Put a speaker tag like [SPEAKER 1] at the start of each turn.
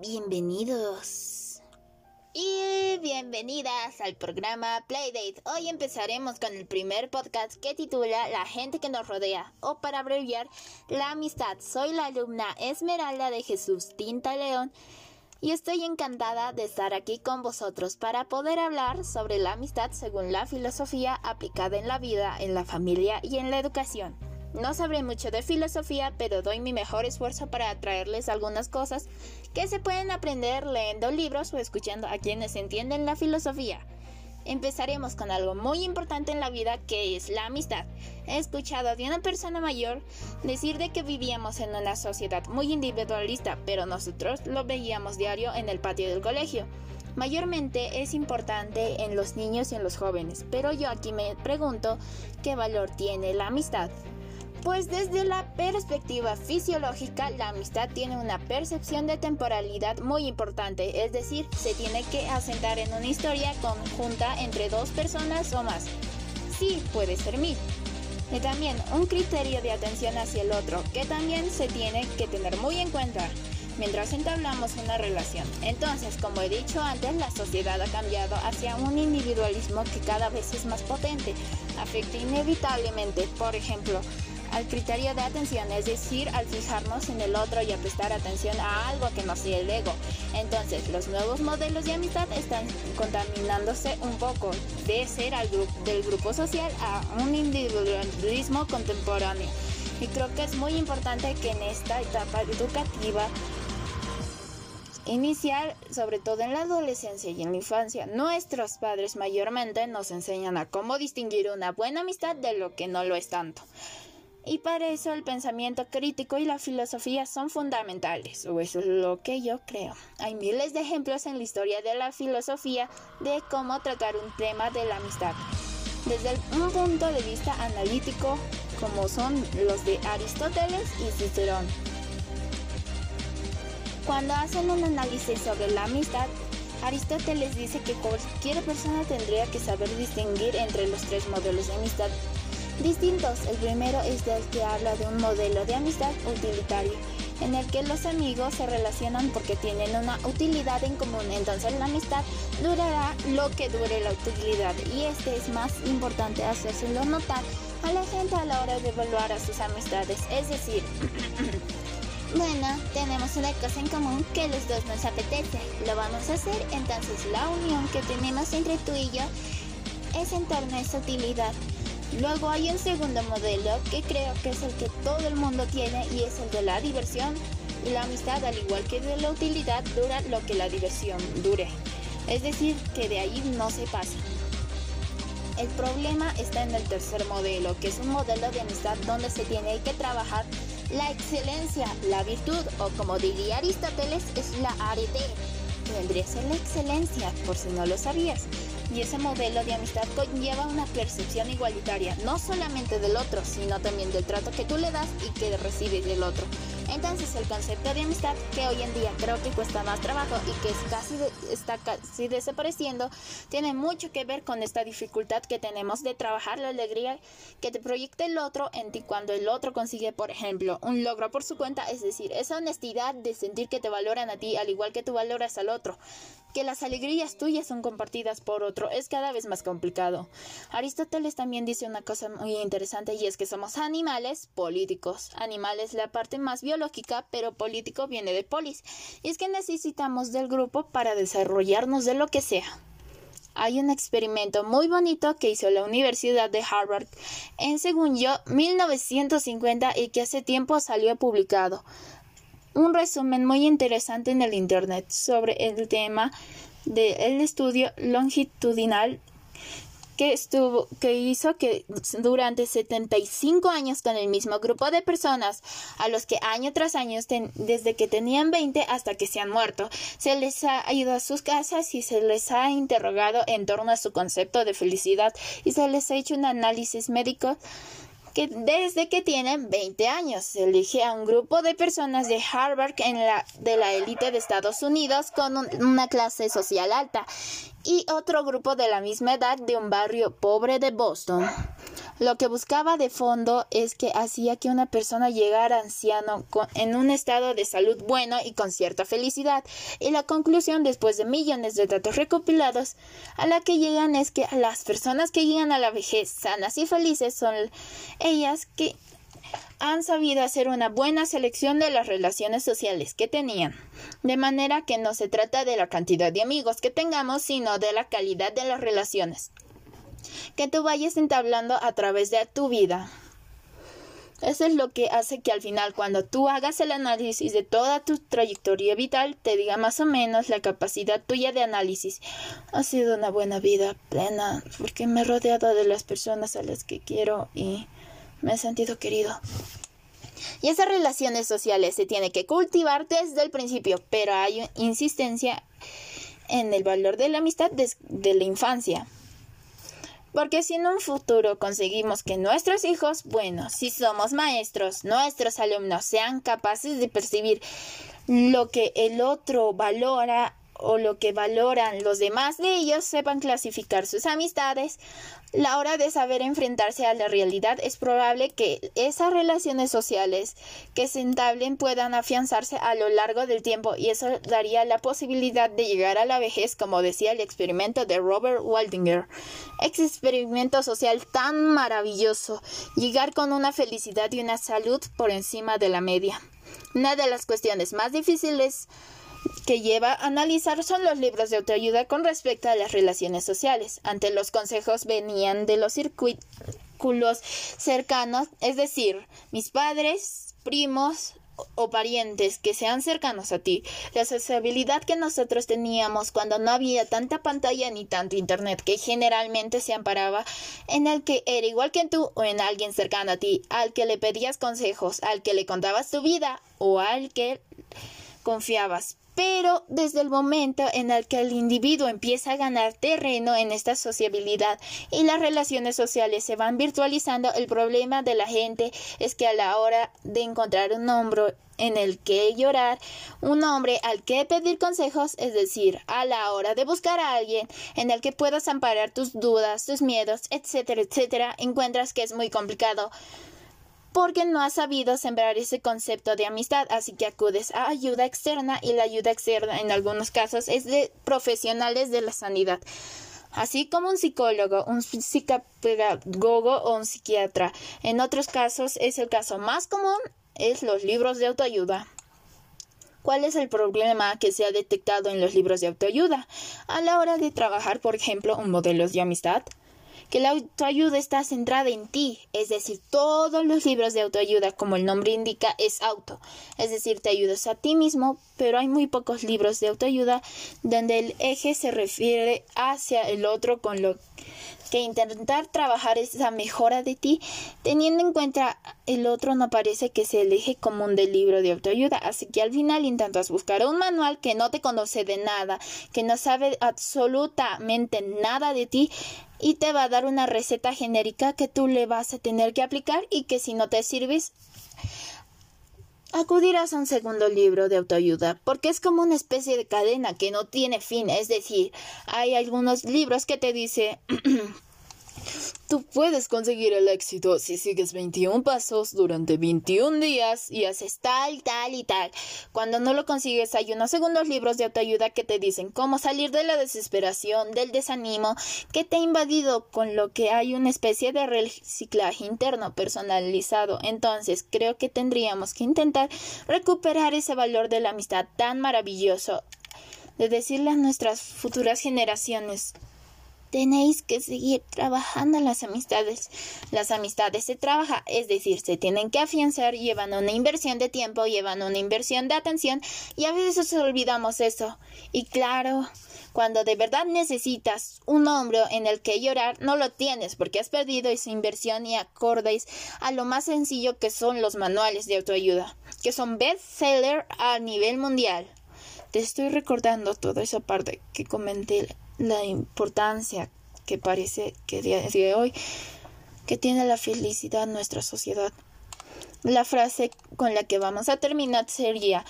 [SPEAKER 1] Bienvenidos y bienvenidas al programa Playdate. Hoy empezaremos con el primer podcast que titula La gente que nos rodea o para abreviar La amistad. Soy la alumna Esmeralda de Jesús Tinta León y estoy encantada de estar aquí con vosotros para poder hablar sobre la amistad según la filosofía aplicada en la vida, en la familia y en la educación. No sabré mucho de filosofía, pero doy mi mejor esfuerzo para traerles algunas cosas que se pueden aprender leyendo libros o escuchando a quienes entienden la filosofía. Empezaremos con algo muy importante en la vida que es la amistad. He escuchado de una persona mayor decir de que vivíamos en una sociedad muy individualista, pero nosotros lo veíamos diario en el patio del colegio. Mayormente es importante en los niños y en los jóvenes, pero yo aquí me pregunto qué valor tiene la amistad. Pues desde la perspectiva fisiológica, la amistad tiene una percepción de temporalidad muy importante, es decir, se tiene que asentar en una historia conjunta entre dos personas o más. Sí, puede ser mil. Y también un criterio de atención hacia el otro, que también se tiene que tener muy en cuenta mientras entablamos una relación. Entonces, como he dicho antes, la sociedad ha cambiado hacia un individualismo que cada vez es más potente, afecta inevitablemente, por ejemplo, al criterio de atención, es decir, al fijarnos en el otro y a prestar atención a algo que no sea el ego. Entonces, los nuevos modelos de amistad están contaminándose un poco de ser al grupo, del grupo social a un individualismo contemporáneo. Y creo que es muy importante que en esta etapa educativa inicial, sobre todo en la adolescencia y en la infancia, nuestros padres mayormente nos enseñan a cómo distinguir una buena amistad de lo que no lo es tanto. Y para eso el pensamiento crítico y la filosofía son fundamentales, o eso es lo que yo creo. Hay miles de ejemplos en la historia de la filosofía de cómo tratar un tema de la amistad. Desde un punto de vista analítico, como son los de Aristóteles y Cicerón. Cuando hacen un análisis sobre la amistad, Aristóteles dice que cualquier persona tendría que saber distinguir entre los tres modelos de amistad distintos. El primero es el que habla de un modelo de amistad utilitario, en el que los amigos se relacionan porque tienen una utilidad en común. Entonces la amistad durará lo que dure la utilidad y este es más importante hacérselo notar a la gente a la hora de evaluar a sus amistades. Es decir, bueno, tenemos una cosa en común que los dos nos apetece. Lo vamos a hacer, entonces la unión que tenemos entre tú y yo es en torno a esa utilidad. Luego hay un segundo modelo que creo que es el que todo el mundo tiene y es el de la diversión. Y la amistad, al igual que de la utilidad, dura lo que la diversión dure. Es decir, que de ahí no se pasa. El problema está en el tercer modelo, que es un modelo de amistad donde se tiene que trabajar la excelencia, la virtud, o como diría Aristóteles, es la arete, vendría a ser la excelencia, por si no lo sabías y ese modelo de amistad conlleva una percepción igualitaria, no solamente del otro, sino también del trato que tú le das y que recibes del otro. Entonces el concepto de amistad que hoy en día creo que cuesta más trabajo y que casi está casi desapareciendo, tiene mucho que ver con esta dificultad que tenemos de trabajar la alegría que te proyecta el otro en ti cuando el otro consigue, por ejemplo, un logro por su cuenta, es decir, esa honestidad de sentir que te valoran a ti al igual que tú valoras al otro que las alegrías tuyas son compartidas por otro es cada vez más complicado. Aristóteles también dice una cosa muy interesante y es que somos animales políticos. Animal es la parte más biológica, pero político viene de polis. Y es que necesitamos del grupo para desarrollarnos de lo que sea. Hay un experimento muy bonito que hizo la Universidad de Harvard en, según yo, 1950 y que hace tiempo salió publicado un resumen muy interesante en el Internet sobre el tema del estudio longitudinal que estuvo que hizo que durante 75 años con el mismo grupo de personas a los que año tras año desde que tenían 20 hasta que se han muerto se les ha ido a sus casas y se les ha interrogado en torno a su concepto de felicidad y se les ha hecho un análisis médico desde que tienen 20 años se elige a un grupo de personas de Harvard en la, de la élite de Estados Unidos con una clase social alta y otro grupo de la misma edad de un barrio pobre de Boston. Lo que buscaba de fondo es que hacía que una persona llegara anciano en un estado de salud bueno y con cierta felicidad. Y la conclusión, después de millones de datos recopilados, a la que llegan es que las personas que llegan a la vejez sanas y felices son ellas que han sabido hacer una buena selección de las relaciones sociales que tenían, de manera que no se trata de la cantidad de amigos que tengamos, sino de la calidad de las relaciones que tú vayas entablando a través de tu vida. Eso es lo que hace que al final, cuando tú hagas el análisis de toda tu trayectoria vital, te diga más o menos la capacidad tuya de análisis. Ha sido una buena vida plena, porque me he rodeado de las personas a las que quiero y me he sentido querido. Y esas relaciones sociales se tienen que cultivar desde el principio, pero hay insistencia en el valor de la amistad desde la infancia. Porque si en un futuro conseguimos que nuestros hijos, bueno, si somos maestros, nuestros alumnos sean capaces de percibir lo que el otro valora o lo que valoran los demás de ellos sepan clasificar sus amistades, la hora de saber enfrentarse a la realidad es probable que esas relaciones sociales que se entablen puedan afianzarse a lo largo del tiempo y eso daría la posibilidad de llegar a la vejez, como decía el experimento de Robert Waldinger. Ex experimento social tan maravilloso, llegar con una felicidad y una salud por encima de la media. Una de las cuestiones más difíciles que lleva a analizar son los libros de autoayuda con respecto a las relaciones sociales. Ante los consejos venían de los círculos cercanos, es decir, mis padres, primos o parientes que sean cercanos a ti. La sociabilidad que nosotros teníamos cuando no había tanta pantalla ni tanto internet, que generalmente se amparaba en el que era igual que tú o en alguien cercano a ti, al que le pedías consejos, al que le contabas tu vida o al que confiabas pero desde el momento en el que el individuo empieza a ganar terreno en esta sociabilidad y las relaciones sociales se van virtualizando, el problema de la gente es que a la hora de encontrar un hombro en el que llorar, un hombre al que pedir consejos, es decir, a la hora de buscar a alguien en el que puedas amparar tus dudas, tus miedos, etcétera, etcétera, encuentras que es muy complicado porque no has sabido sembrar ese concepto de amistad, así que acudes a ayuda externa y la ayuda externa en algunos casos es de profesionales de la sanidad, así como un psicólogo, un psicopedagogo o un psiquiatra. En otros casos es el caso más común es los libros de autoayuda. ¿Cuál es el problema que se ha detectado en los libros de autoayuda? A la hora de trabajar, por ejemplo, un modelo de amistad, que la autoayuda está centrada en ti, es decir, todos los libros de autoayuda, como el nombre indica, es auto, es decir, te ayudas a ti mismo, pero hay muy pocos libros de autoayuda donde el eje se refiere hacia el otro con lo que intentar trabajar esa mejora de ti, teniendo en cuenta el otro no parece que el eje común del libro de autoayuda, así que al final intentas buscar un manual que no te conoce de nada, que no sabe absolutamente nada de ti y te va a dar una receta genérica que tú le vas a tener que aplicar y que si no te sirves acudirás a un segundo libro de autoayuda, porque es como una especie de cadena que no tiene fin, es decir, hay algunos libros que te dice Tú puedes conseguir el éxito si sigues 21 pasos durante 21 días y haces tal, tal y tal. Cuando no lo consigues, hay unos segundos libros de autoayuda que te dicen cómo salir de la desesperación, del desánimo que te ha invadido, con lo que hay una especie de reciclaje interno personalizado. Entonces, creo que tendríamos que intentar recuperar ese valor de la amistad tan maravilloso de decirle a nuestras futuras generaciones tenéis que seguir trabajando las amistades. Las amistades se trabaja, es decir, se tienen que afianzar, llevan una inversión de tiempo, llevan una inversión de atención y a veces olvidamos eso. Y claro, cuando de verdad necesitas un hombro en el que llorar, no lo tienes porque has perdido esa inversión y acordéis a lo más sencillo que son los manuales de autoayuda, que son bestseller a nivel mundial. Te estoy recordando toda esa parte que comenté la importancia que parece que día de hoy que tiene la felicidad en nuestra sociedad. La frase con la que vamos a terminar sería